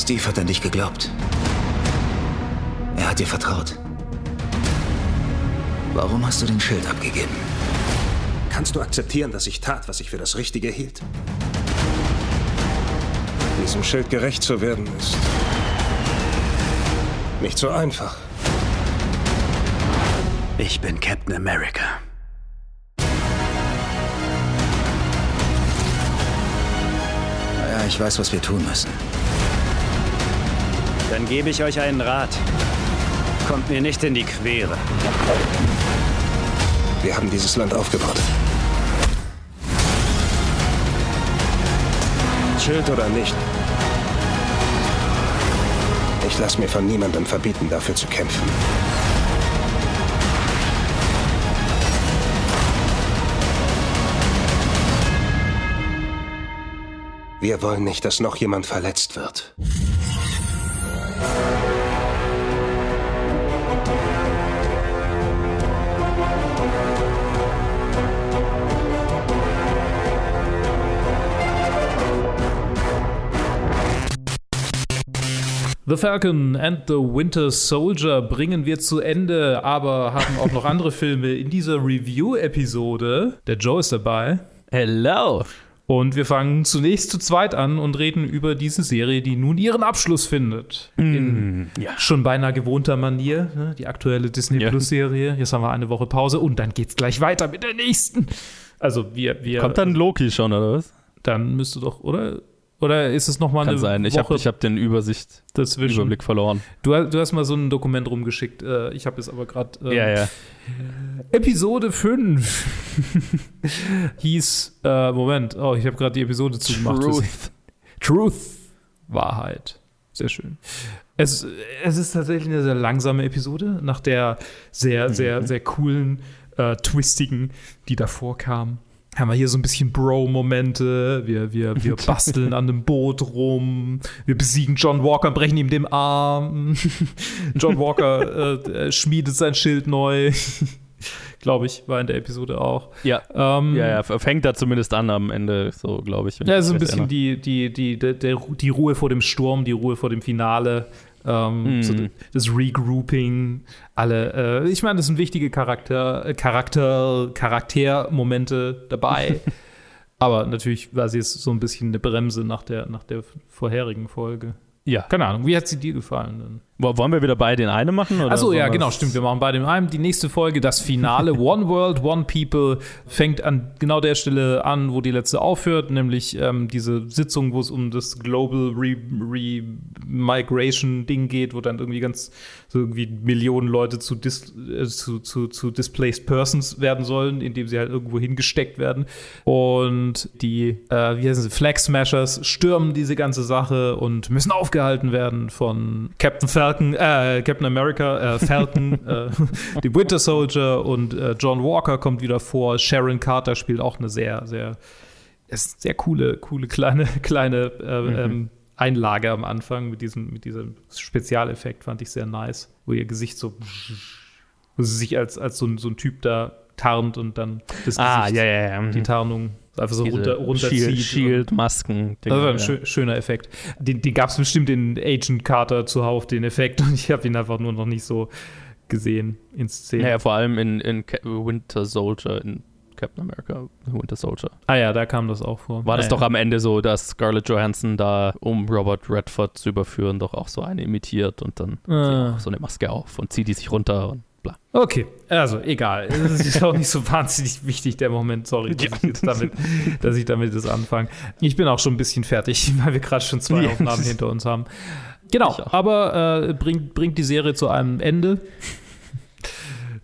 Steve hat an dich geglaubt. Er hat dir vertraut. Warum hast du den Schild abgegeben? Kannst du akzeptieren, dass ich tat, was ich für das Richtige hielt? Diesem Schild gerecht zu werden ist nicht so einfach. Ich bin Captain America. Naja, ich weiß, was wir tun müssen. Dann gebe ich euch einen Rat. Kommt mir nicht in die Quere. Wir haben dieses Land aufgebaut. Schild oder nicht. Ich lasse mir von niemandem verbieten, dafür zu kämpfen. Wir wollen nicht, dass noch jemand verletzt wird. The Falcon and the Winter Soldier bringen wir zu Ende, aber haben auch noch andere Filme in dieser Review-Episode. Der Joe ist dabei. Hello. Und wir fangen zunächst zu zweit an und reden über diese Serie, die nun ihren Abschluss findet. In ja. schon beinahe gewohnter Manier. Ne? Die aktuelle Disney Ja. Plus-Serie. Jetzt haben wir eine Woche Pause und dann geht's gleich weiter mit der nächsten. Also wir, wir Kommt dann Loki schon, oder was? dann müsste doch, oder? Oder ist es nochmal Kann eine sein. Ich habe hab den Übersicht, dazwischen? Überblick verloren. Du, hast- du hast mal so ein Dokument rumgeschickt. Äh, ich habe es aber gerade. Ähm, Ja, ja. Episode 5 hieß. Äh, Moment. Oh, ich habe gerade die Episode zugemacht. Truth. Truth. Wahrheit. Sehr schön. Es, es ist tatsächlich eine sehr langsame Episode, nach der sehr, sehr, sehr coolen, äh, twistigen, die davor kam. Haben wir hier so ein bisschen Bro-Momente. Wir, wir, wir basteln an einem Boot rum. Wir besiegen John Walker und brechen ihm den Arm. John Walker äh, äh, schmiedet sein Schild neu. Glaube ich, war in der Episode auch. Ja. Ähm, Ja, ja, fängt da zumindest an am Ende, so glaube ich. ja, so ein bisschen die, die, die, der, die Ruhe vor dem Sturm, die Ruhe vor dem Finale, ähm, Mhm. so das Regrouping, alle. Äh, ich meine, das sind wichtige Charakter, äh, Charakter, Charaktermomente dabei. Aber natürlich war sie jetzt so ein bisschen eine Bremse nach der, nach der vorherigen Folge. Ja. Keine Ahnung, wie hat sie dir gefallen denn? Wo- Wollen wir wieder beide in eine machen? Achso, ja, genau, stimmt. Wir machen bei dem einen die nächste Folge, das Finale. One World, One People fängt an genau der Stelle an, wo die letzte aufhört, nämlich ähm, diese Sitzung, wo es um das Global Re-Migration-Ding geht, wo dann irgendwie ganz so irgendwie Millionen Leute zu, dis äh, zu, zu, zu Displaced Persons werden sollen, indem sie halt irgendwo hingesteckt werden. Und die, äh, wie heißen sie, Flag Smashers stürmen diese ganze Sache und müssen aufgehalten werden von Captain Falcon, äh, Captain America, äh, Falcon, äh, die Winter Soldier und äh, John Walker kommt wieder vor. Sharon Carter spielt auch eine sehr, sehr, sehr coole, coole kleine, kleine äh, ähm, Einlage am Anfang mit diesem, mit diesem Spezialeffekt fand ich sehr nice, wo ihr Gesicht so, wo sie sich als, als so, ein, so ein Typ da tarnt und dann das Ah, Gesicht, ja, ja, ja. mhm. die Tarnung einfach so Diese runter, runterzieht. Shield, Masken. Das war ein ja. schö schöner Effekt. Den, den gab es bestimmt in Agent Carter zuhauf, den Effekt, und ich habe ihn einfach nur noch nicht so gesehen in Szene. Ja, vor allem in, in Winter Soldier, in Captain America, Winter Soldier. Ah ja, da kam das auch vor. War das doch ja. am Ende so, dass Scarlett Johansson da, um Robert Redford zu überführen, doch auch so eine imitiert und dann Ah. so eine Maske auf und zieht die sich runter und bla. Okay, also egal. Es ist auch nicht so wahnsinnig wichtig, der Moment. Sorry, dass, ich, damit, dass ich damit das anfange. Ich bin auch schon ein bisschen fertig, weil wir gerade schon zwei. Aufnahmen hinter uns haben. Genau, aber äh, bringt, bringt die Serie zu einem Ende.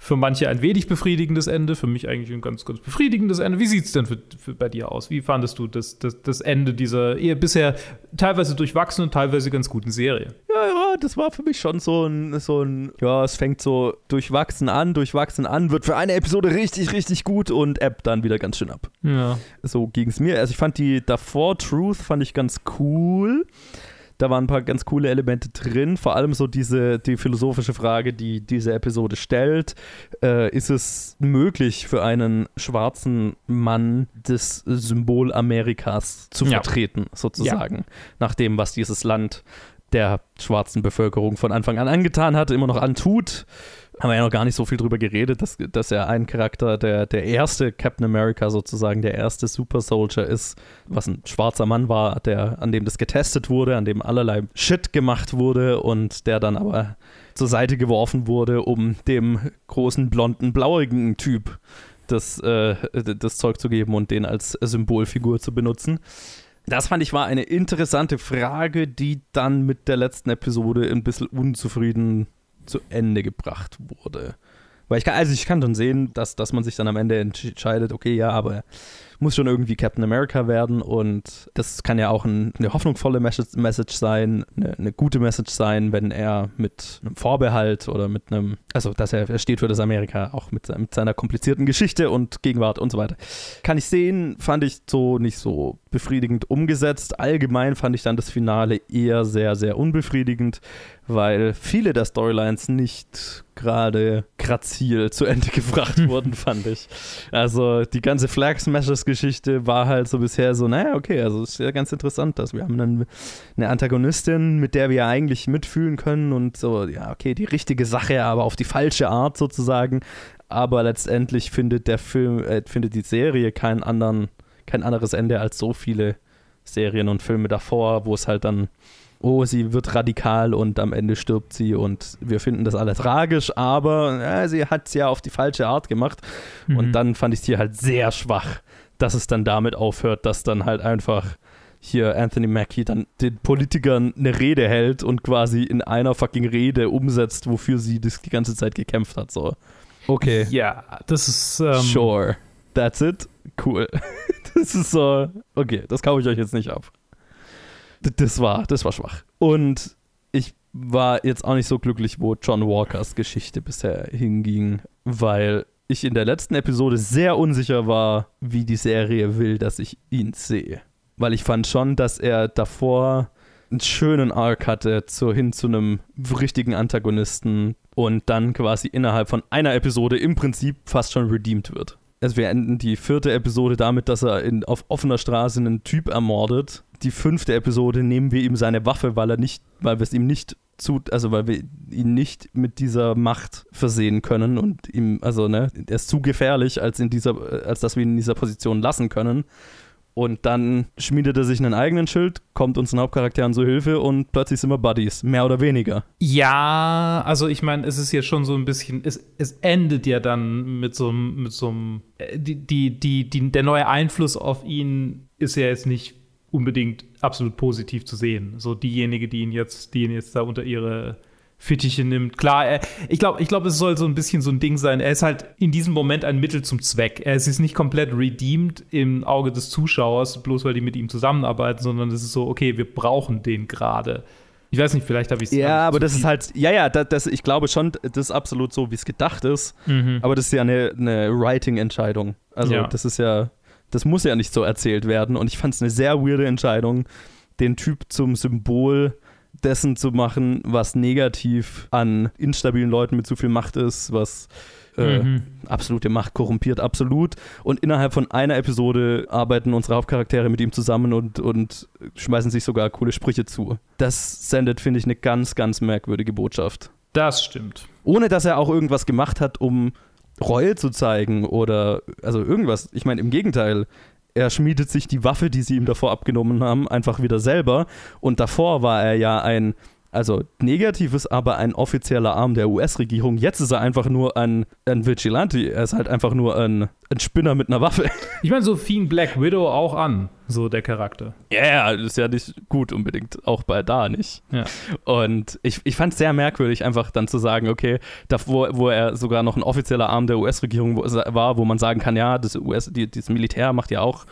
Für manche ein wenig befriedigendes Ende, für mich eigentlich ein ganz, ganz befriedigendes Ende. Wie sieht es denn für, für bei dir aus? Wie fandest du das, das, das Ende dieser eher bisher teilweise durchwachsenen, teilweise ganz guten Serie? Ja, ja, das war für mich schon so ein, so ein, ja, es fängt so durchwachsen an, durchwachsen an, wird für eine Episode richtig, richtig gut und ebbt dann wieder ganz schön ab. Ja. So ging es mir. Also ich fand die davor Truth fand ich ganz cool. Da waren ein paar ganz coole Elemente drin, vor allem so diese die philosophische Frage, die diese Episode stellt. Äh, ist es möglich für einen schwarzen Mann das Symbol Amerikas zu Ja. vertreten, sozusagen, nach dem, was dieses Land der schwarzen Bevölkerung von Anfang an angetan hat, immer noch antut. Haben wir ja noch gar nicht so viel drüber geredet, dass, dass er ein Charakter, der, der erste Captain America sozusagen, der erste Super Soldier ist, was ein schwarzer Mann war, der, an dem das getestet wurde, an dem allerlei Shit gemacht wurde und der dann aber zur Seite geworfen wurde, um dem großen, blonden, blauigen Typ das, äh, das Zeug zu geben und den als Symbolfigur zu benutzen. Das fand ich war eine interessante Frage, die dann mit der letzten Episode ein bisschen unzufrieden zu Ende gebracht wurde. Weil ich kann, also ich kann schon sehen, dass, dass man sich dann am Ende entscheidet, okay, ja, aber muss schon irgendwie Captain America werden und das kann ja auch ein, eine hoffnungsvolle Message sein, eine, eine, gute Message sein, wenn er mit einem Vorbehalt oder mit einem, also dass er, er steht für das Amerika, auch mit, mit seiner komplizierten Geschichte und Gegenwart und so weiter. Kann ich sehen, fand ich so nicht so befriedigend umgesetzt. Allgemein fand ich dann das Finale eher sehr, sehr unbefriedigend, weil viele der Storylines nicht gerade grazil zu Ende gebracht wurden, fand ich. Also die ganze Flag Smashers Geschichte war halt so bisher so, naja, okay, also ist ja ganz interessant, dass wir haben dann eine Antagonistin, mit der wir eigentlich mitfühlen können und so, ja, okay, die richtige Sache, aber auf die falsche Art sozusagen. Aber letztendlich findet der Film, äh, findet die Serie keinen anderen, kein anderes Ende als so viele Serien und Filme davor, wo es halt dann oh, sie wird radikal und am Ende stirbt sie und wir finden das alle tragisch, aber ja, sie hat es ja auf die falsche Art gemacht. Mhm. Und dann fand ich es hier halt sehr schwach, dass es dann damit aufhört, dass dann halt einfach hier Anthony Mackie dann den Politikern eine Rede hält und quasi in einer fucking Rede umsetzt, wofür sie das die ganze Zeit gekämpft hat. So. Okay. Ja, das ist. Ähm sure. That's it. Cool. das ist so. Okay, das kaufe ich euch jetzt nicht ab das war, das war schwach. Und ich war jetzt auch nicht so glücklich, wo John Walkers Geschichte bisher hinging, weil ich in der letzten Episode sehr unsicher war, wie die Serie will, dass ich ihn sehe. Weil ich fand schon, dass er davor einen schönen Arc hatte zu, hin zu einem richtigen Antagonisten und dann quasi innerhalb von einer Episode im Prinzip fast schon redeemed wird. Also wir enden die vierte Episode damit, dass er in, auf offener Straße einen Typ ermordet die fünfte Episode nehmen wir ihm seine Waffe, weil er nicht, weil wir es ihm nicht zu, also weil wir ihn nicht mit dieser Macht versehen können und ihm, also ne, er ist zu gefährlich, als in dieser, als dass wir ihn in dieser Position lassen können. Und dann schmiedet er sich einen eigenen Schild, kommt unseren Hauptcharakteren zu Hilfe und plötzlich sind wir Buddies, mehr oder weniger. Ja, also ich meine, es ist ja schon so ein bisschen, es, es endet ja dann mit so einem, mit so einem, äh, die, die, die, die, der neue Einfluss auf ihn ist ja jetzt nicht unbedingt absolut positiv zu sehen. So diejenige, die ihn jetzt, die ihn jetzt da unter ihre Fittiche nimmt. Klar, er, ich glaube, ich glaub, es soll so ein bisschen so ein Ding sein. Er ist halt in diesem Moment ein Mittel zum Zweck. Er ist nicht komplett redeemed im Auge des Zuschauers, bloß weil die mit ihm zusammenarbeiten, sondern es ist so, okay, wir brauchen den gerade. Ich weiß nicht, vielleicht habe ich es. Ja, aber das ist halt, ja, ja, das, das, ich glaube schon, das ist absolut so, wie es gedacht ist. Mhm. Aber das ist ja eine, eine Writing-Entscheidung. Also, ja. das ist ja, das muss ja nicht so erzählt werden. Und ich fand es eine sehr weirde Entscheidung, den Typ zum Symbol dessen zu machen, was negativ an instabilen Leuten mit zu viel Macht ist, was äh, mhm. absolute Macht korrumpiert, absolut. Und innerhalb von einer Episode arbeiten unsere Hauptcharaktere mit ihm zusammen und, und schmeißen sich sogar coole Sprüche zu. Das sendet, finde ich, eine ganz, ganz merkwürdige Botschaft. Das stimmt. Ohne dass er auch irgendwas gemacht hat, um Reue zu zeigen oder also irgendwas. Ich meine, im Gegenteil, er schmiedet sich die Waffe, die sie ihm davor abgenommen haben, einfach wieder selber. Und davor war er ja ein also negativ ist aber ein offizieller Arm der US-Regierung. Jetzt ist er einfach nur ein, ein Vigilante. Er ist halt einfach nur ein, ein Spinner mit einer Waffe. Ich meine, so fing Black Widow auch an, so der Charakter. Ja, yeah, das ist ja nicht gut unbedingt, auch bei da nicht. Ja. Und ich, ich fand es sehr merkwürdig, einfach dann zu sagen, okay, da, wo, wo er sogar noch ein offizieller Arm der US-Regierung war, wo man sagen kann, ja, das, US, die, das Militär macht ja auch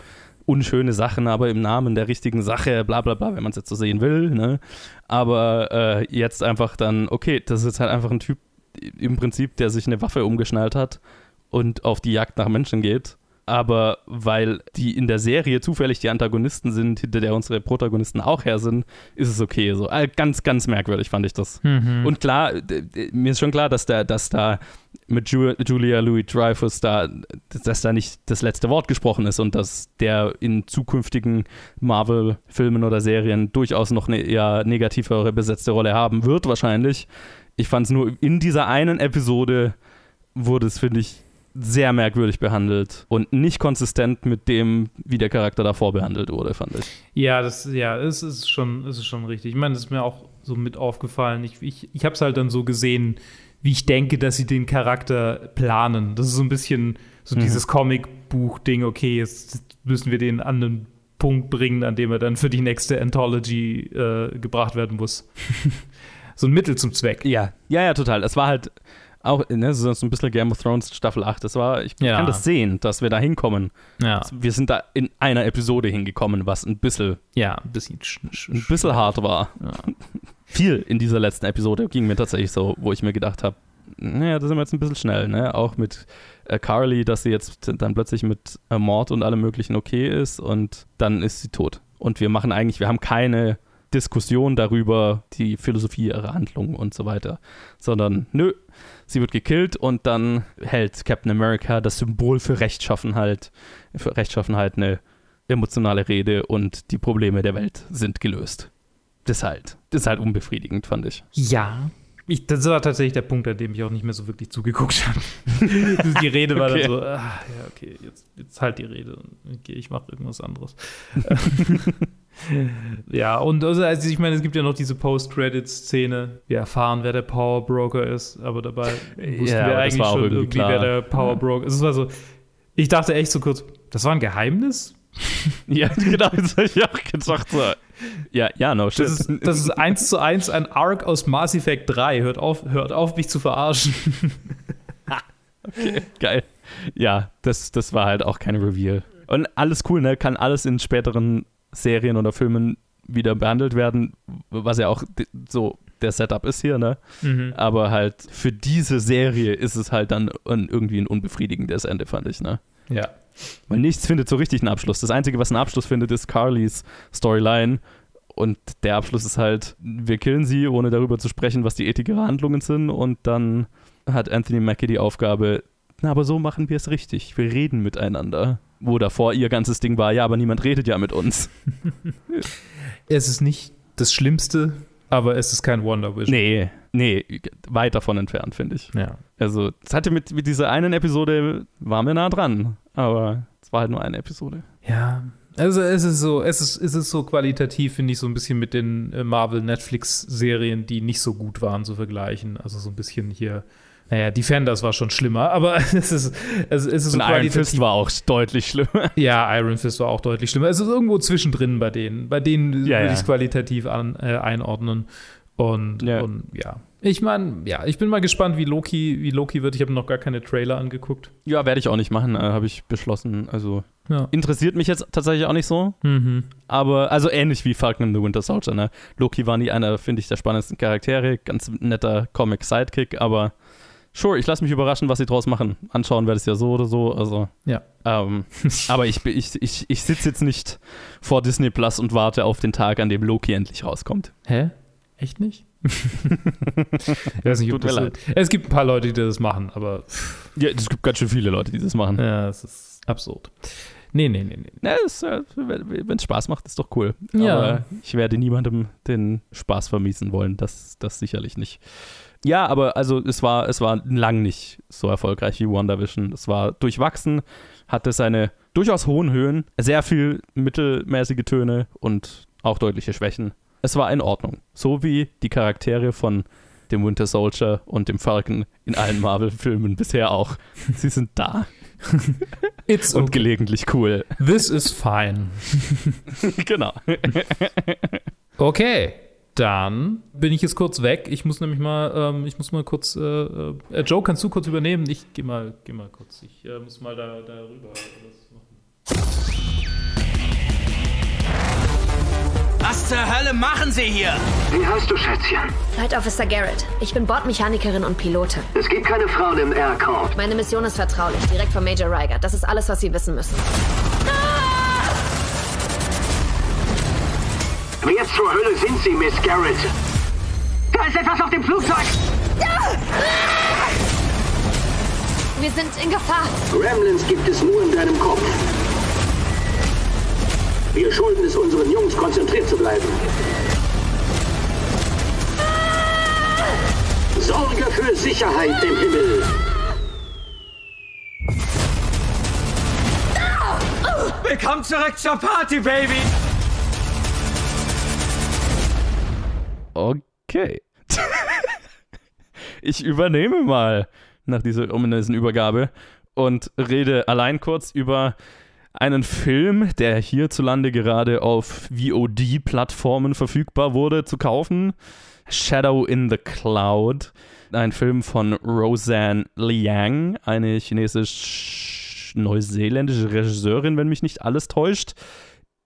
unschöne Sachen, aber im Namen der richtigen Sache, bla bla bla, wenn man es jetzt so sehen will. Ne? Aber äh, jetzt einfach dann, okay, das ist halt einfach ein Typ im Prinzip, der sich eine Waffe umgeschnallt hat und auf die Jagd nach Menschen geht. Aber weil die in der Serie zufällig die Antagonisten sind, hinter der unsere Protagonisten auch her sind, ist es okay. So äh, ganz, ganz merkwürdig fand ich das. Mhm. Und klar, mir ist schon klar, dass da, dass da mit Ju Julia Louis Dreyfus da, dass da nicht das letzte Wort gesprochen ist und dass der in zukünftigen Marvel-Filmen oder Serien durchaus noch eine eher negativere besetzte Rolle haben wird, wahrscheinlich. Ich fand es nur in dieser einen Episode wurde es, finde ich, sehr merkwürdig behandelt und nicht konsistent mit dem, wie der Charakter davor behandelt wurde, fand ich. Ja, das, ja, es ist schon, es ist schon richtig. Ich meine, das ist mir auch so mit aufgefallen. Ich, ich, ich habe es halt dann so gesehen, wie ich denke, dass sie den Charakter planen. Das ist so ein bisschen so Mhm. dieses Comicbuch-Ding, okay, jetzt müssen wir den an einen Punkt bringen, an dem er dann für die nächste Anthology äh, gebracht werden muss. so ein Mittel zum Zweck. Ja, ja, ja, total. Es war halt auch, ne, so ein bisschen Game of Thrones Staffel 8. Das war, ich Ja. kann das sehen, dass wir da hinkommen. Ja, Wir sind da in einer Episode hingekommen, was ein bisschen, ja ein bisschen. sch- sch- ein bisschen hart war. Ja. Viel in dieser letzten Episode ging mir tatsächlich so, wo ich mir gedacht habe, naja, da sind wir jetzt ein bisschen schnell, ne? Auch mit äh, Carly, dass sie jetzt dann plötzlich mit äh, Mord und allem möglichen okay ist und dann ist sie tot. Und wir machen eigentlich, wir haben keine Diskussion darüber, die Philosophie ihrer Handlung und so weiter, sondern nö, sie wird gekillt und dann hält Captain America das Symbol für Rechtschaffenheit, für Rechtschaffenheit eine emotionale Rede und die Probleme der Welt sind gelöst. Das ist halt, das ist halt unbefriedigend, fand ich. Ja. Ich, das war tatsächlich der Punkt, an dem ich auch nicht mehr so wirklich zugeguckt habe. die Rede war Okay. dann so, ah, ja, okay, jetzt, jetzt halt die Rede. Okay, ich mache irgendwas anderes. ja, und also, also ich meine, es gibt ja noch diese Post-Credit-Szene. Wir erfahren, wer der Power Broker ist, aber dabei wussten Ja, wir eigentlich schon irgendwie klar. wer der Power Broker ist. Es war so, ich dachte echt so kurz, das war ein Geheimnis? Ja, genau, das habe ich auch gedacht. So. Ja, ja, no shit. Das ist, das ist eins zu eins ein Arc aus Mass Effect 3. Hört auf, hört auf mich zu verarschen. Geil. Ja, das, das war halt auch kein Reveal. Und alles cool, ne? Kann alles in späteren Serien oder Filmen wieder behandelt werden, was ja auch so der Setup ist hier, ne? Aber halt für diese Serie ist es halt dann irgendwie ein unbefriedigendes Ende, fand ich, ne? Ja. Weil nichts findet so richtig einen Abschluss. Das Einzige, was einen Abschluss findet, ist Carlys Storyline. Und der Abschluss ist halt, wir killen sie, ohne darüber zu sprechen, was die Ethik ihrer Handlungen sind. Und dann hat Anthony Mackie die Aufgabe, na, aber so machen wir es richtig. Wir reden miteinander. Wo davor ihr ganzes Ding war, ja, aber niemand redet ja mit uns. Es ist nicht das Schlimmste, aber es ist kein Wonder Vision. Nee, nee, weit davon entfernt, finde ich. Ja. Also, es hatte mit, mit dieser einen Episode, waren wir nah dran. Aber es war halt nur eine Episode. Ja. Also es ist so, es ist, es ist so qualitativ, finde ich, so ein bisschen mit den äh, Marvel-Netflix-Serien, die nicht so gut waren, zu vergleichen. Also so ein bisschen hier, naja, Defenders war schon schlimmer, aber es ist, es, es ist so Und Iron Fist war auch deutlich schlimmer. Ja, Iron Fist war auch deutlich schlimmer. Es ist irgendwo zwischendrin bei denen. Bei denen Ja, würde ja. ich es qualitativ an, äh, einordnen. Und Ja. und, ja. Ich meine, ja, ich bin mal gespannt, wie Loki, wie Loki wird. Ich habe noch gar keine Trailer angeguckt. Ja, werde ich auch nicht machen, äh, habe ich beschlossen. Also Ja. interessiert mich jetzt tatsächlich auch nicht so. Mhm. Aber, also ähnlich wie Falcon and the Winter Soldier, ne? Loki war nie einer, finde ich, der spannendsten Charaktere. Ganz netter Comic-Sidekick, aber sure, ich lasse mich überraschen, was sie draus machen. Anschauen werde ich es ja so oder so, also. Ja. Ähm, aber ich, ich, ich, ich sitze jetzt nicht vor Disney Plus und warte auf den Tag, an dem Loki endlich rauskommt. Hä? Echt nicht? ich weiß nicht, Tut mir das, leid. Es gibt ein paar Leute, die das machen, aber Ja, es gibt ganz schön viele Leute, die das machen. ja, es ist absurd. Nee, nee, nee, nee. Ja, wenn es Spaß macht, ist doch cool. Ja. Aber ich werde niemandem den Spaß vermiesen wollen. Das, das sicherlich nicht. Ja, aber also es war, es war lang nicht so erfolgreich wie WandaVision. Es war durchwachsen, hatte seine durchaus hohen Höhen, sehr viel mittelmäßige Töne und auch deutliche Schwächen. Es war in Ordnung. So wie die Charaktere von dem Winter Soldier und dem Falcon in allen Marvel-Filmen bisher auch. Sie sind da It's und okay. gelegentlich cool. This is fine. genau. Okay, dann bin ich jetzt kurz weg. Ich muss nämlich mal, ähm, ich muss mal kurz, äh, äh, Joe, kannst du kurz übernehmen? Ich geh mal, geh mal kurz. Ich äh, muss mal da, da rüber was machen. Was zur Hölle machen Sie hier? Wie heißt du, Schätzchen? Flight Officer Garrett. Ich bin Bordmechanikerin und Pilotin. Es gibt keine Frauen im Air Corps. Meine Mission ist vertraulich, direkt von Major Riger. Das ist alles, was Sie wissen müssen. Wer zur Hölle sind Sie, Miss Garrett? Da ist etwas auf dem Flugzeug! Wir sind in Gefahr. Gremlins gibt es nur in deinem Kopf. Wir schulden es unseren Jungs, konzentriert zu bleiben. Sorge für Sicherheit im Himmel. Willkommen zurück zur Party, Baby! Okay. ich übernehme mal nach dieser ominösen Übergabe und rede allein kurz über einen Film, der hierzulande gerade auf VOD-Plattformen verfügbar wurde, zu kaufen. Shadow in the Cloud. Ein Film von Roseanne Liang, eine chinesisch-neuseeländische Regisseurin, wenn mich nicht alles täuscht.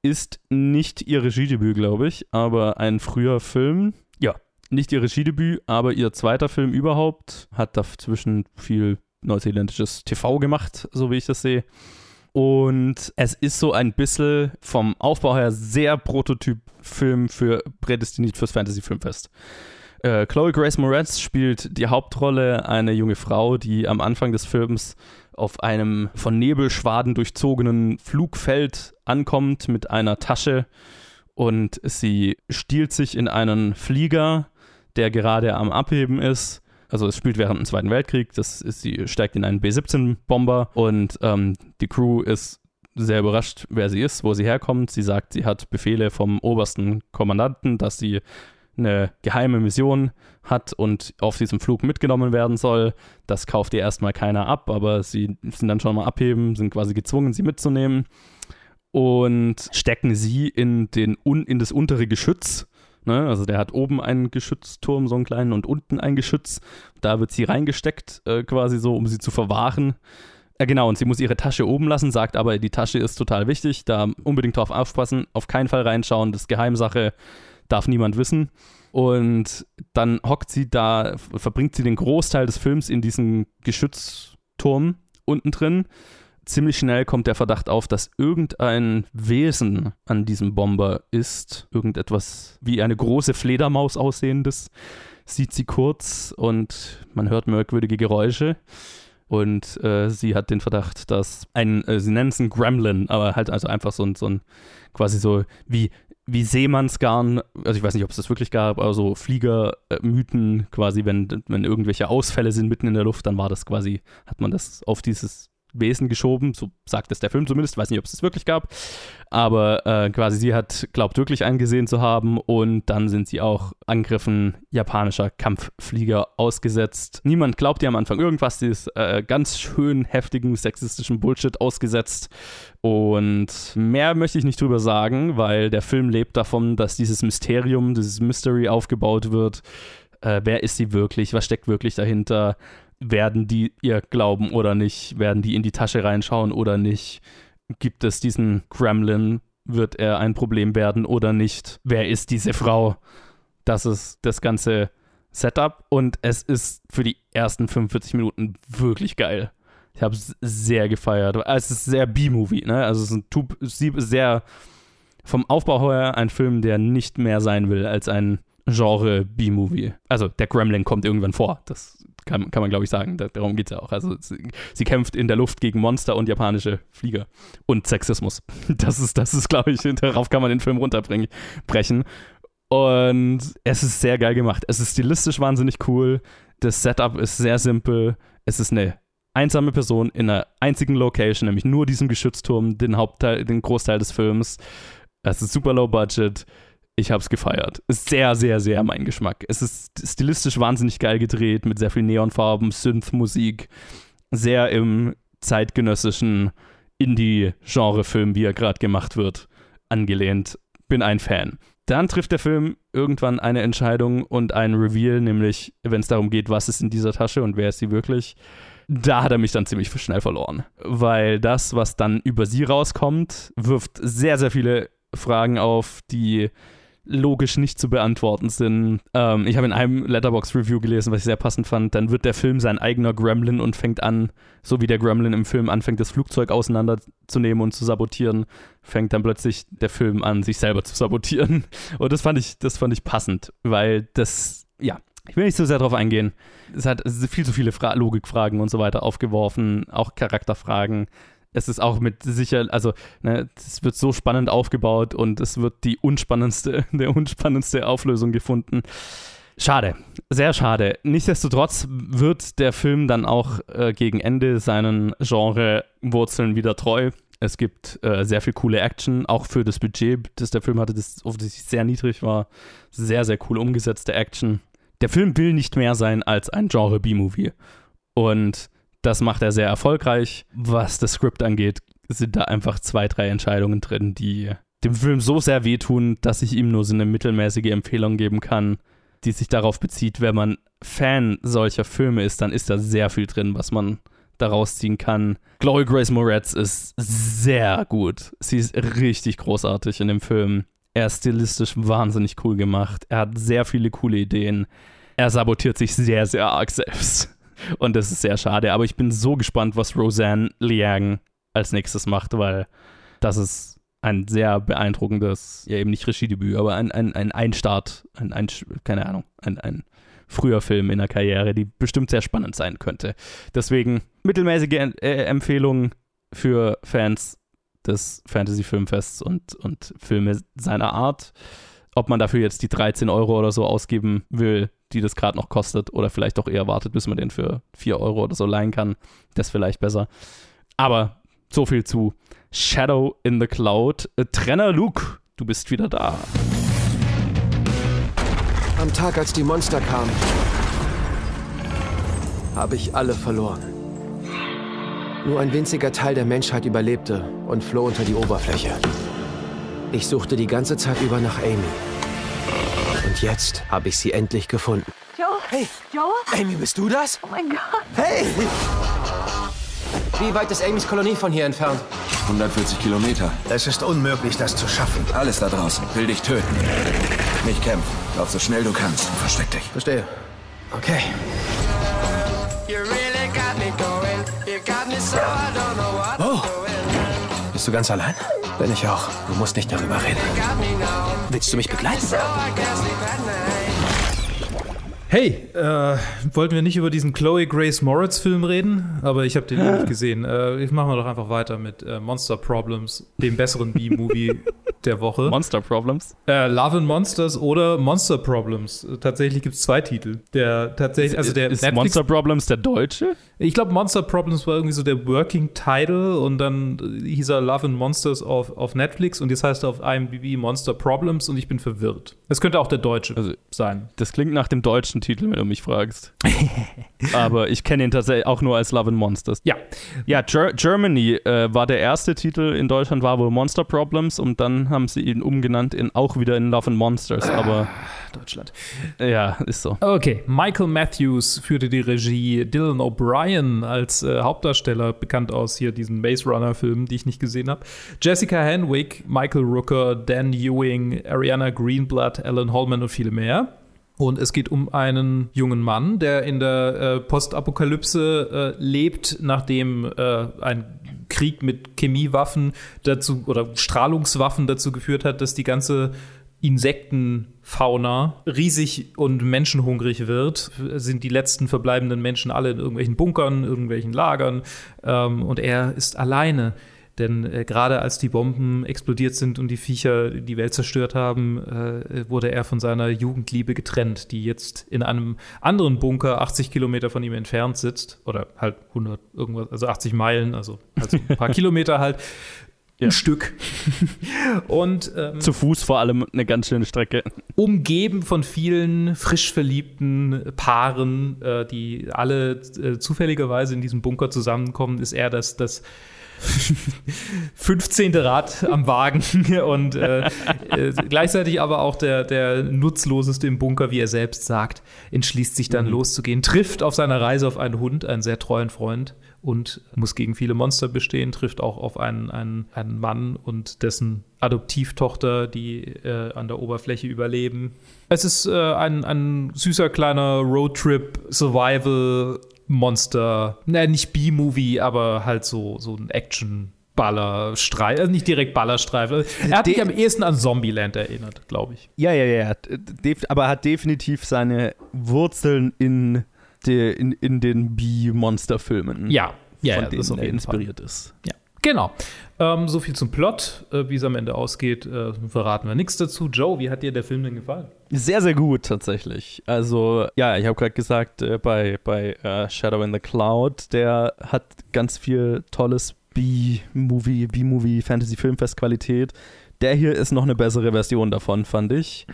Ist nicht ihr Regiedebüt, glaube ich, aber ein früher Film. Ja, nicht ihr Regiedebüt, aber ihr zweiter Film überhaupt. Hat dazwischen viel neuseeländisches TV gemacht, so wie ich das sehe. Und es ist so ein bisschen vom Aufbau her sehr Prototyp-Film für prädestiniert fürs Fantasy-Filmfest. Äh, Chloe Grace Moretz spielt die Hauptrolle, eine junge Frau, die am Anfang des Films auf einem von Nebelschwaden durchzogenen Flugfeld ankommt mit einer Tasche und sie stiehlt sich in einen Flieger, der gerade am Abheben ist. Also es spielt während dem Zweiten Weltkrieg. Das ist, sie steigt in einen B-17-Bomber und ähm, die Crew ist sehr überrascht, wer sie ist, wo sie herkommt. Sie sagt, sie hat Befehle vom obersten Kommandanten, dass sie eine geheime Mission hat und auf diesem Flug mitgenommen werden soll. Das kauft ihr erstmal keiner ab, aber sie sind dann schon mal abheben, sind quasi gezwungen, sie mitzunehmen und stecken sie in, den, in das untere Geschütz. Ne? Also der hat oben einen Geschützturm, so einen kleinen, und unten ein Geschütz. Da wird sie reingesteckt, äh, quasi so, um sie zu verwahren. Ja, genau, und sie muss ihre Tasche oben lassen, sagt aber, die Tasche ist total wichtig, da unbedingt drauf aufpassen, auf keinen Fall reinschauen, das ist Geheimsache, darf niemand wissen. Und dann hockt sie da, verbringt sie den Großteil des Films in diesem Geschützturm unten drin. Ziemlich schnell kommt der Verdacht auf, dass irgendein Wesen an diesem Bomber ist. Irgendetwas wie eine große Fledermaus aussehendes. Sieht sie kurz und man hört merkwürdige Geräusche. Und äh, sie hat den Verdacht, dass ein, äh, sie nennen es ein Gremlin, aber halt also einfach so ein, so ein quasi so wie wie Seemannsgarn, also ich weiß nicht, ob es das wirklich gab, aber so Fliegermythen quasi, wenn, wenn irgendwelche Ausfälle sind mitten in der Luft, dann war das quasi, hat man das auf dieses Wesen geschoben, so sagt es der Film zumindest, weiß nicht, ob es das wirklich gab, aber äh, quasi sie hat, glaubt wirklich eingesehen zu haben und dann sind sie auch Angriffen japanischer Kampfflieger ausgesetzt. Niemand glaubt ihr am Anfang irgendwas, sie ist äh, ganz schön heftigen sexistischen Bullshit ausgesetzt und mehr möchte ich nicht drüber sagen, weil der Film lebt davon, dass dieses Mysterium, dieses Mystery aufgebaut wird. Äh, wer ist sie wirklich? Was steckt wirklich dahinter? Werden die ihr glauben oder nicht, werden die in die Tasche reinschauen oder nicht, gibt es diesen Gremlin, wird er ein Problem werden oder nicht, wer ist diese Frau, das ist das ganze Setup und es ist für die ersten 45 Minuten wirklich geil. Ich habe es sehr gefeiert. Es ist sehr B-Movie, ne? Also es ist ein sehr vom Aufbau her ein Film, der nicht mehr sein will als ein Genre B-Movie. Also der Gremlin kommt irgendwann vor. Das kann, kann man, glaube ich, sagen. darum geht es ja auch. Also sie, sie, kämpft in der Luft gegen Monster und japanische Flieger. Und Sexismus. Das ist, das ist, glaube ich, darauf kann man den Film runterbrechen. Und es ist sehr geil gemacht. Es ist stilistisch wahnsinnig cool. Das Setup ist sehr simpel. Es ist eine einsame Person in einer einzigen Location, nämlich nur diesem Geschützturm, den Hauptteil, den Großteil des Films. Es ist super low budget ich habe es gefeiert. Sehr, sehr, sehr mein Geschmack. Es ist stilistisch wahnsinnig geil gedreht, mit sehr viel Neonfarben, Synth-Musik, sehr im zeitgenössischen Indie-Genre-Film, wie er gerade gemacht wird, angelehnt. Bin ein Fan. Dann trifft der Film irgendwann eine Entscheidung und einen Reveal, nämlich wenn es darum geht, was ist in dieser Tasche und wer ist sie wirklich. Da hat er mich dann ziemlich schnell verloren. Weil das, was dann über sie rauskommt, wirft sehr, sehr viele Fragen auf, die logisch nicht zu beantworten sind. Ähm, ich habe in einem Letterbox-Review gelesen, was ich sehr passend fand. Dann wird der Film sein eigener Gremlin und fängt an, so wie der Gremlin im Film anfängt, das Flugzeug auseinanderzunehmen und zu sabotieren, fängt dann plötzlich der Film an, sich selber zu sabotieren. Und das fand ich, das fand ich passend, weil das, ja, ich will nicht so sehr darauf eingehen. Es hat viel zu viele Fra Logikfragen und so weiter aufgeworfen, auch Charakterfragen es ist auch mit sicher, also ne, es wird so spannend aufgebaut und es wird die unspannendste, der unspannendste Auflösung gefunden. Schade, sehr schade. Nichtsdestotrotz wird der Film dann auch äh, gegen Ende seinen Genre-Wurzeln wieder treu. Es gibt äh, sehr viel coole Action, auch für das Budget, das der Film hatte, das offensichtlich sehr niedrig war. Sehr, sehr cool umgesetzte Action. Der Film will nicht mehr sein als ein Genre-B-Movie. Und das macht er sehr erfolgreich. Was das Skript angeht, sind da einfach zwei, drei Entscheidungen drin, die dem Film so sehr wehtun, dass ich ihm nur so eine mittelmäßige Empfehlung geben kann, die sich darauf bezieht, wenn man Fan solcher Filme ist, dann ist da sehr viel drin, was man daraus ziehen kann. Chloe Grace Moretz ist sehr gut. Sie ist richtig großartig in dem Film. Er ist stilistisch wahnsinnig cool gemacht. Er hat sehr viele coole Ideen. Er sabotiert sich sehr, sehr arg selbst. Und das ist sehr schade. Aber ich bin so gespannt, was Roseanne Liang als nächstes macht, weil das ist ein sehr beeindruckendes, ja eben nicht Regiedebüt, aber ein, ein, ein Einstart, ein, ein, keine Ahnung, ein, ein früher Film in der Karriere, die bestimmt sehr spannend sein könnte. Deswegen mittelmäßige äh, Empfehlung für Fans des Fantasy-Filmfests und, und Filme seiner Art. Ob man dafür jetzt die 13 Euro oder so ausgeben will, die das gerade noch kostet, oder vielleicht auch eher wartet, bis man den für 4 Euro oder so leihen kann, das ist vielleicht besser. Aber so viel zu Shadow in the Cloud. Äh, Trenner Luke, du bist wieder da. Am Tag, als die Monster kamen, habe ich alle verloren. Nur ein winziger Teil der Menschheit überlebte und floh unter die Oberfläche. Ich suchte die ganze Zeit über nach Amy. Und jetzt habe ich sie endlich gefunden. Joe? Hey! Joe? Amy, bist du das? Oh mein Gott. Hey! Wie weit ist Amys Kolonie von hier entfernt? 140 Kilometer. Es ist unmöglich, das zu schaffen. Alles da draußen. Will dich töten. Nicht kämpfen. Lauf so schnell du kannst. Versteck dich. Verstehe. Okay. Oh! Du ganz allein? Bin ich auch. Du musst nicht darüber reden. Willst du mich begleiten? Hey, äh, wollten wir nicht über diesen Chloe Grace Moritz Film reden? Aber ich habe den nicht gesehen. Äh, ich machen wir doch einfach weiter mit äh, Monster Problems, dem besseren B-Movie der Woche. Monster Problems. Äh, Love and Monsters oder Monster Problems. Tatsächlich gibt es zwei Titel. Der tatsächlich, also der ist Netflix- Monster Problems der deutsche? Ich glaube, Monster Problems war irgendwie so der Working Title und dann hieß er Love and Monsters auf, auf Netflix und jetzt heißt er auf IMDb Monster Problems und ich bin verwirrt. Es könnte auch der deutsche Also- sein. Das klingt nach dem deutschen Titel, wenn du mich fragst. Aber ich kenne ihn tatsächlich auch nur als Love and Monsters. Ja, Ja, Ger Germany äh, war der erste Titel in Deutschland, war wohl Monster Problems und dann haben sie ihn umgenannt in auch wieder in Love and Monsters. Aber Deutschland. ja, ist so. Okay, Michael Matthews führte die Regie, Dylan O'Brien als äh, Hauptdarsteller, bekannt aus hier diesen Maze Runner-Filmen, die ich nicht gesehen habe. Jessica Henwick, Michael Rooker, Dan Ewing, Ariana Greenblatt, Alan Holman und viele mehr. Und es geht um einen jungen Mann, der in der äh, Postapokalypse äh, lebt, nachdem äh, ein Krieg mit Chemiewaffen dazu oder Strahlungswaffen dazu geführt hat, dass die ganze Insektenfauna riesig und menschenhungrig wird, sind die letzten verbleibenden Menschen alle in irgendwelchen Bunkern, irgendwelchen Lagern ähm, und er ist alleine. Denn äh, gerade als die Bomben explodiert sind und die Viecher die Welt zerstört haben, äh, wurde er von seiner Jugendliebe getrennt, die jetzt in einem anderen Bunker 80 Kilometer von ihm entfernt sitzt. Oder halt 100 irgendwas, also 80 Meilen, also, also ein paar Kilometer halt. Ein Ja. Stück. und ähm, Zu Fuß vor allem eine ganz schöne Strecke. umgeben von vielen frisch verliebten Paaren, äh, die alle äh, zufälligerweise in diesem Bunker zusammenkommen, ist er das, das 15. Rad am Wagen und äh, äh, gleichzeitig aber auch der, der nutzloseste im Bunker, wie er selbst sagt, entschließt sich dann loszugehen, trifft auf seiner Reise auf einen Hund, einen sehr treuen Freund und muss gegen viele Monster bestehen, trifft auch auf einen, einen, einen Mann und dessen Adoptivtochter, die äh, an der Oberfläche überleben. Es ist äh, ein, ein süßer kleiner Roadtrip-Survival-Monster. Naja, nicht B-Movie, aber halt so, so ein Action- Ballerstreifen, also nicht direkt Ballerstreifen. Er hat mich am ehesten an Zombieland erinnert, glaube ich. Ja, ja, ja. Aber hat definitiv seine Wurzeln in, de, in, in den B-Monster-Filmen. Ja, ja, von ja, denen das auf er jeden inspiriert Fall. ist. Ja, genau. Ähm, so viel zum Plot. Äh, wie es am Ende ausgeht, äh, verraten wir nichts dazu. Joe, wie hat dir der Film denn gefallen? Sehr, sehr gut tatsächlich. Also, ja, ich habe gerade gesagt, äh, bei, bei äh, Shadow in the Cloud, der hat ganz viel tolles B-Movie, B-Movie, Fantasy-Filmfest-Qualität. Der hier ist noch eine bessere Version davon, fand ich.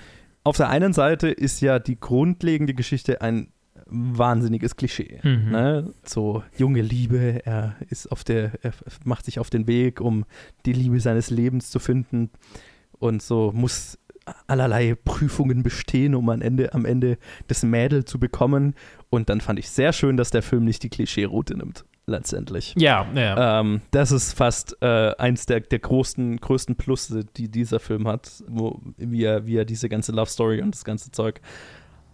Auf der einen Seite ist ja die grundlegende Geschichte ein wahnsinniges Klischee. Mhm. Ne? So junge Liebe, er ist auf der, er macht sich auf den Weg, um die Liebe seines Lebens zu finden und so muss allerlei Prüfungen bestehen, um am Ende, am Ende das Mädel zu bekommen. Und dann fand ich sehr schön, dass der Film nicht die Klischee-Route nimmt, letztendlich. Ja, ja. Ähm, das ist fast äh, eins der, der großen, größten Plusse, die dieser Film hat, wo, wie, er, wie er diese ganze Love Story und das ganze Zeug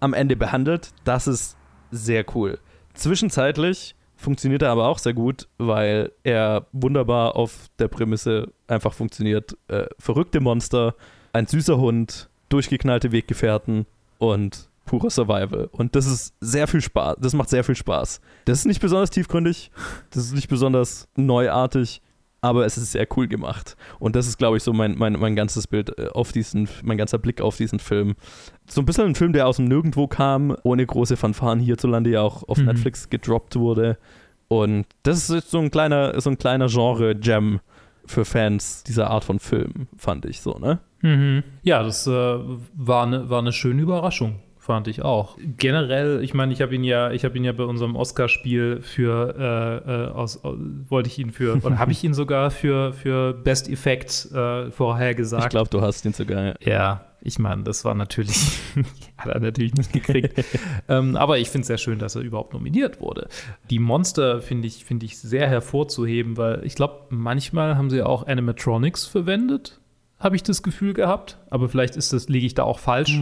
am Ende behandelt. Das ist sehr cool. Zwischenzeitlich funktioniert er aber auch sehr gut, weil er wunderbar auf der Prämisse einfach funktioniert. Äh, verrückte Monster, ein süßer Hund, durchgeknallte Weggefährten und purer Survival. Und das ist sehr viel Spaß. Das macht sehr viel Spaß. Das ist nicht besonders tiefgründig, das ist nicht besonders neuartig, aber es ist sehr cool gemacht. Und das ist, glaube ich, so mein, mein, mein ganzes Bild äh, auf diesen, mein ganzer Blick auf diesen Film. So ein bisschen ein Film, der aus dem Nirgendwo kam, ohne große Fanfaren hierzulande ja auch auf Mhm. Netflix gedroppt wurde. Und das ist so ein kleiner, so ein kleiner Genre-Gem für Fans dieser Art von Film, fand ich so, ne? Mhm. Ja, das äh, war eine war eine schöne Überraschung, fand ich auch. Generell, ich meine, ich habe ihn ja, ich habe ihn ja bei unserem Oscar-Spiel für äh, äh, aus, aus wollte ich ihn für oder habe ich ihn sogar für für Best Effect äh, vorhergesagt. Ich glaube, du hast ihn sogar. Ja, ich meine, das war natürlich, hat er natürlich nicht gekriegt. ähm, aber ich finde es sehr schön, dass er überhaupt nominiert wurde. Die Monster finde ich, finde ich sehr hervorzuheben, weil ich glaube, manchmal haben sie auch Animatronics verwendet, habe ich das Gefühl gehabt. Aber vielleicht ist das, liege ich da auch falsch.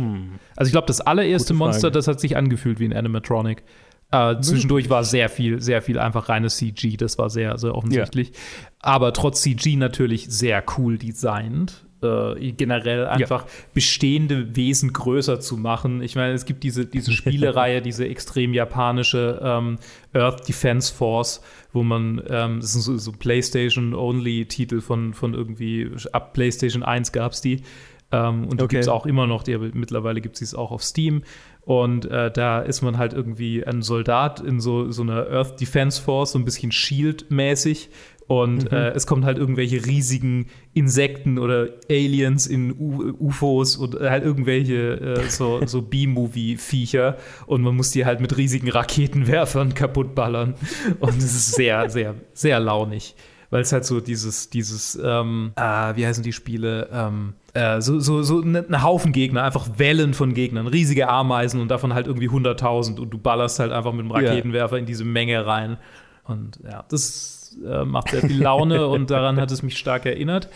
Also ich glaube, das allererste. Monster, das hat sich angefühlt wie ein Animatronic. Äh, zwischendurch war sehr viel, sehr viel einfach reines CG. Das war sehr, sehr offensichtlich. Aber trotz CG natürlich sehr cool designt. Äh, generell einfach bestehende Wesen größer zu machen. Ich meine, es gibt diese, diese Spielereihe, diese extrem japanische ähm, Earth Defense Force, wo man, ähm, das sind so, so PlayStation-Only-Titel von, von irgendwie, ab PlayStation 1 gab es die. Ähm, und die Okay. gibt es auch immer noch, die, mittlerweile gibt es auch auf Steam. Und äh, da ist man halt irgendwie ein Soldat in so, so einer Earth Defense Force, so ein bisschen Shield-mäßig. Und äh, es kommt halt irgendwelche riesigen Insekten oder Aliens in U UFOs und halt irgendwelche äh, so, so B-Movie-Viecher. Und man muss die halt mit riesigen Raketenwerfern kaputtballern. Und es ist sehr, sehr, sehr launig. Weil es halt so dieses, dieses, ähm, ah, wie heißen die Spiele? Ähm, äh, so, so, so ein ein Haufen Gegner, einfach Wellen von Gegnern, riesige Ameisen und davon halt irgendwie 100.000 und du ballerst halt einfach mit dem Ja. Raketenwerfer in diese Menge rein. Und ja, das äh, macht sehr viel Laune und daran hat es mich stark erinnert.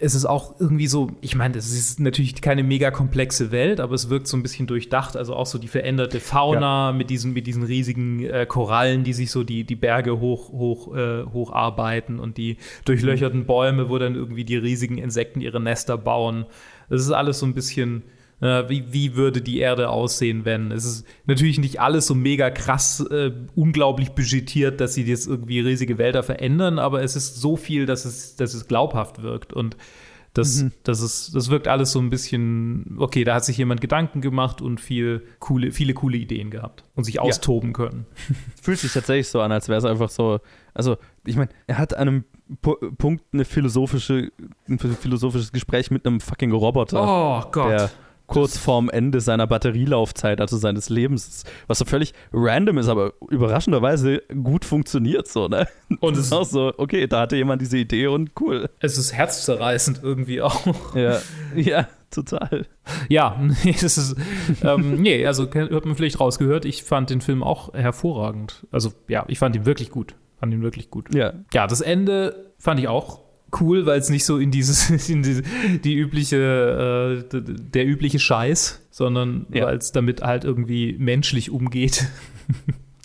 Es ist auch irgendwie so, ich meine, es ist natürlich keine mega komplexe Welt, aber es wirkt so ein bisschen durchdacht. Also auch so die veränderte Fauna mit, diesen, mit diesen riesigen äh, Korallen, die sich so die, die Berge hoch, hoch, äh, hocharbeiten und die durchlöcherten Bäume, wo dann irgendwie die riesigen Insekten ihre Nester bauen. Das ist alles so ein bisschen, äh, wie, wie würde die Erde aussehen, wenn? Es ist natürlich nicht alles so mega krass, äh, unglaublich budgetiert, dass sie jetzt irgendwie riesige Wälder verändern, aber es ist so viel, dass es, dass es glaubhaft wirkt. Und das, das, ist, das wirkt alles so ein bisschen, okay, da hat sich jemand Gedanken gemacht und viel coole, viele coole Ideen gehabt und sich austoben können. Fühlt sich tatsächlich so an, als wäre es einfach so. Also, ich meine, er hat an einem Pu Punkt eine philosophische, ein philosophisches Gespräch mit einem fucking Roboter. Oh Gott. der kurz vorm Ende seiner Batterielaufzeit, also seines Lebens, was so völlig random ist, aber überraschenderweise gut funktioniert so, ne? Und es es- ist auch so, okay, da hatte jemand diese Idee und cool. es ist herzzerreißend irgendwie auch. Ja, ja total. Ja, nee, das ist, ähm, nee, also hört man vielleicht rausgehört, ich fand den Film auch hervorragend. Also ja, ich fand ihn wirklich gut. fand ihn wirklich gut. Ja. Ja, das Ende fand ich auch cool, weil es nicht so in dieses, in diese, die übliche, äh, der übliche Scheiß, sondern Ja. weil es damit halt irgendwie menschlich umgeht.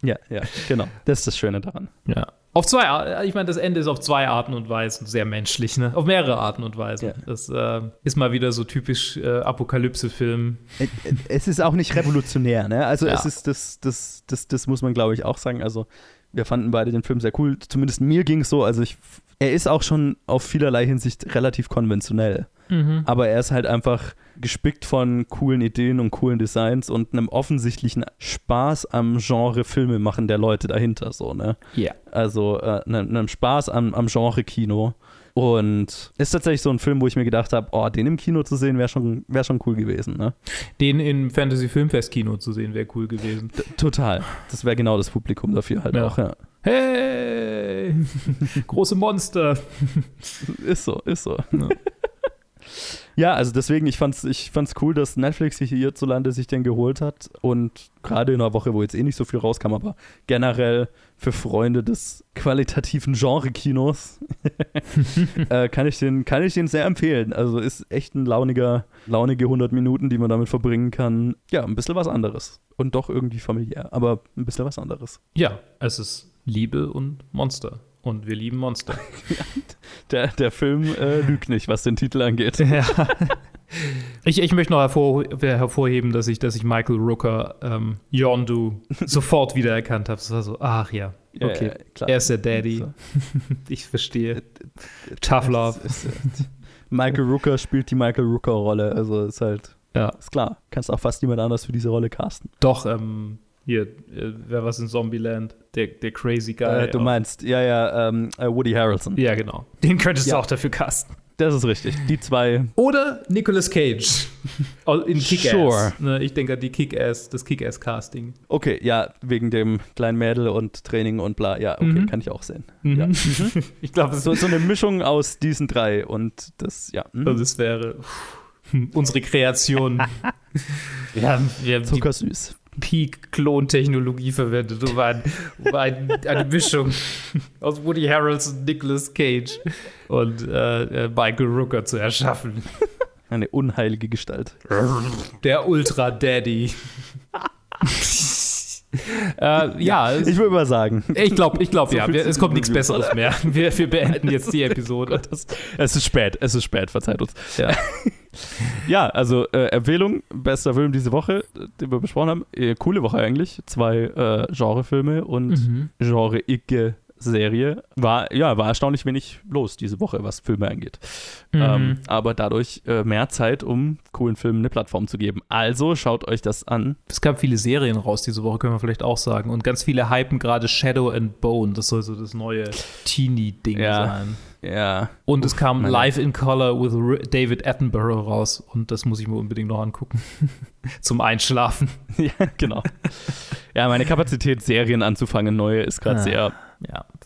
Ja, ja, genau. Das ist das Schöne daran. Ja. Auf zwei Ar- ich meine, das Ende ist auf zwei Arten und Weisen sehr menschlich, ne? Auf mehrere Arten und Weisen. Ja. Das äh, ist mal wieder so typisch äh, Apokalypse-Film. Es ist auch nicht revolutionär, ne? Also Ja. es ist, das, das, das, das muss man, glaube ich, auch sagen. Also wir fanden beide den Film sehr cool. Zumindest mir ging es so. Also ich, er ist auch schon auf vielerlei Hinsicht relativ konventionell. Aber er ist halt einfach gespickt von coolen Ideen und coolen Designs und einem offensichtlichen Spaß am Genre Filme machen der Leute dahinter, so, ne? Ja. Also äh, einem, einem Spaß am, am Genre Kino. Und ist tatsächlich so ein Film, wo ich mir gedacht habe, oh, den im Kino zu sehen, wäre schon, wär schon cool gewesen, ne? Den im Fantasy-Filmfest-Kino zu sehen, wäre cool gewesen. D total. Das wäre genau das Publikum dafür halt Ja. auch, ja. Hey! Große Monster! Ist so, ist so. Ja, also deswegen, ich fand's, ich fand's cool, dass Netflix sich hierzulande sich den geholt hat und gerade in einer Woche, wo jetzt eh nicht so viel rauskam, aber generell für Freunde des qualitativen Genre-Kinos äh, kann, ich den, kann ich den sehr empfehlen. Also ist echt ein launiger, launige 100 Minuten, die man damit verbringen kann. Ja, ein bisschen was anderes. Und doch irgendwie familiär, aber ein bisschen was anderes. Ja, es ist Liebe und Monster. Und wir lieben Monster. Der, der Film äh, lügt nicht, was den Titel angeht. Ja. Ich, ich möchte noch hervor, hervorheben, dass ich, dass ich Michael Rooker ähm, Yondu sofort wiedererkannt habe. Das war so, ach ja, Ja, okay. ja, klar. er ist der Daddy. So. Ich verstehe. Tough Love. Äh, Michael Rooker spielt die Michael Rooker-Rolle, also ist halt, Ja. ist klar. Kannst auch fast niemand anders für diese Rolle casten. Doch, ähm, hier, äh, wer was in Zombieland? Der, der crazy Guy. Äh, du meinst, ja, ja, ähm, äh, Woody Harrelson. Ja, genau. Den könntest Ja. du auch dafür casten. Das ist richtig. Die zwei, Oder Nicolas Cage. In Kick-Ass. Sure. Ne, ich denke an die Kick-Ass, das Kick-Ass-Casting. okay, ja, wegen dem kleinen Mädel und Training und bla, ja, okay, Mhm. kann ich auch sehen. Mhm. Ja. Ich glaube, So, so eine Mischung aus diesen drei und das, ja, mhm. das wäre unsere Kreation. wir haben, wir haben die zuckersüß. Peak-Klontechnologie verwendet, um ein, um ein, eine Mischung aus Woody Harrelson, Nicolas Cage und äh, äh, Michael Rooker zu erschaffen. Eine unheilige Gestalt. Der Ultra-Daddy. äh, ja, es- Ich würde mal sagen. ich glaube, ich glaub, So ja, wir, es kommt nichts Besseres mehr. Wir, wir beenden jetzt die Episode. Das, es ist spät, es ist spät, verzeiht uns. Ja. Ja, also äh, Empfehlung, bester Film diese Woche, den wir besprochen haben. Äh, coole Woche eigentlich. Zwei äh, Genrefilme und Mhm. genre-ige Serie. War, ja, war erstaunlich wenig los diese Woche, was Filme angeht. Mhm. Ähm, aber dadurch äh, mehr Zeit, um coolen Filmen eine Plattform zu geben. Also schaut euch das an. Es gab viele Serien raus diese Woche, können wir vielleicht auch sagen. Und ganz viele hypen gerade Shadow and Bone. Das soll so das neue Teenie-Ding Ja. sein. Ja. Und es kam Live in Color with David Attenborough raus. Und das muss ich mir unbedingt noch angucken. Zum Einschlafen. ja, genau. ja, meine Kapazität, Serien anzufangen, neue, ist gerade Ah. sehr,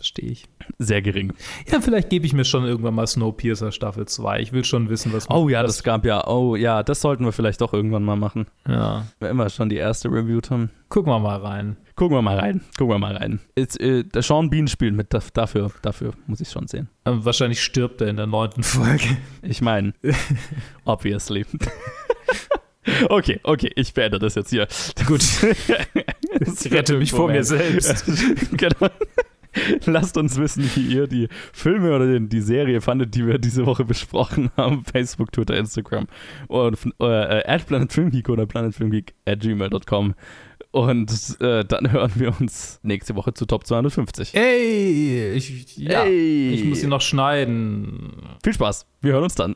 verstehe ich. sehr gering. Ja, vielleicht gebe ich mir schon irgendwann mal Snowpiercer Staffel 2. Ich will schon wissen, was. Oh ja, das gab ja, oh ja, das sollten wir vielleicht doch irgendwann mal machen. Ja. Wenn wir schon die erste reviewed haben. Gucken wir mal rein. Gucken wir mal rein. Gucken wir mal rein. Jetzt, äh, der Sean Bean spielt mit, daf- dafür, dafür muss ich schon sehen. Ähm, wahrscheinlich stirbt er in der neunten Folge. Ich meine, obviously. okay, okay, ich beende das jetzt hier. Gut. Ich rette mich vor mir selbst. genau. Lasst uns wissen, wie ihr die Filme oder die Serie fandet, die wir diese Woche besprochen haben. Facebook, Twitter, Instagram und äh, at planetfilmgeek oder planetfilmgeek at gmail.com. Und äh, dann hören wir uns nächste Woche zu Top 250. Ey, ich, ja, Ey. ich muss ihn noch schneiden. Viel Spaß. Wir hören uns dann.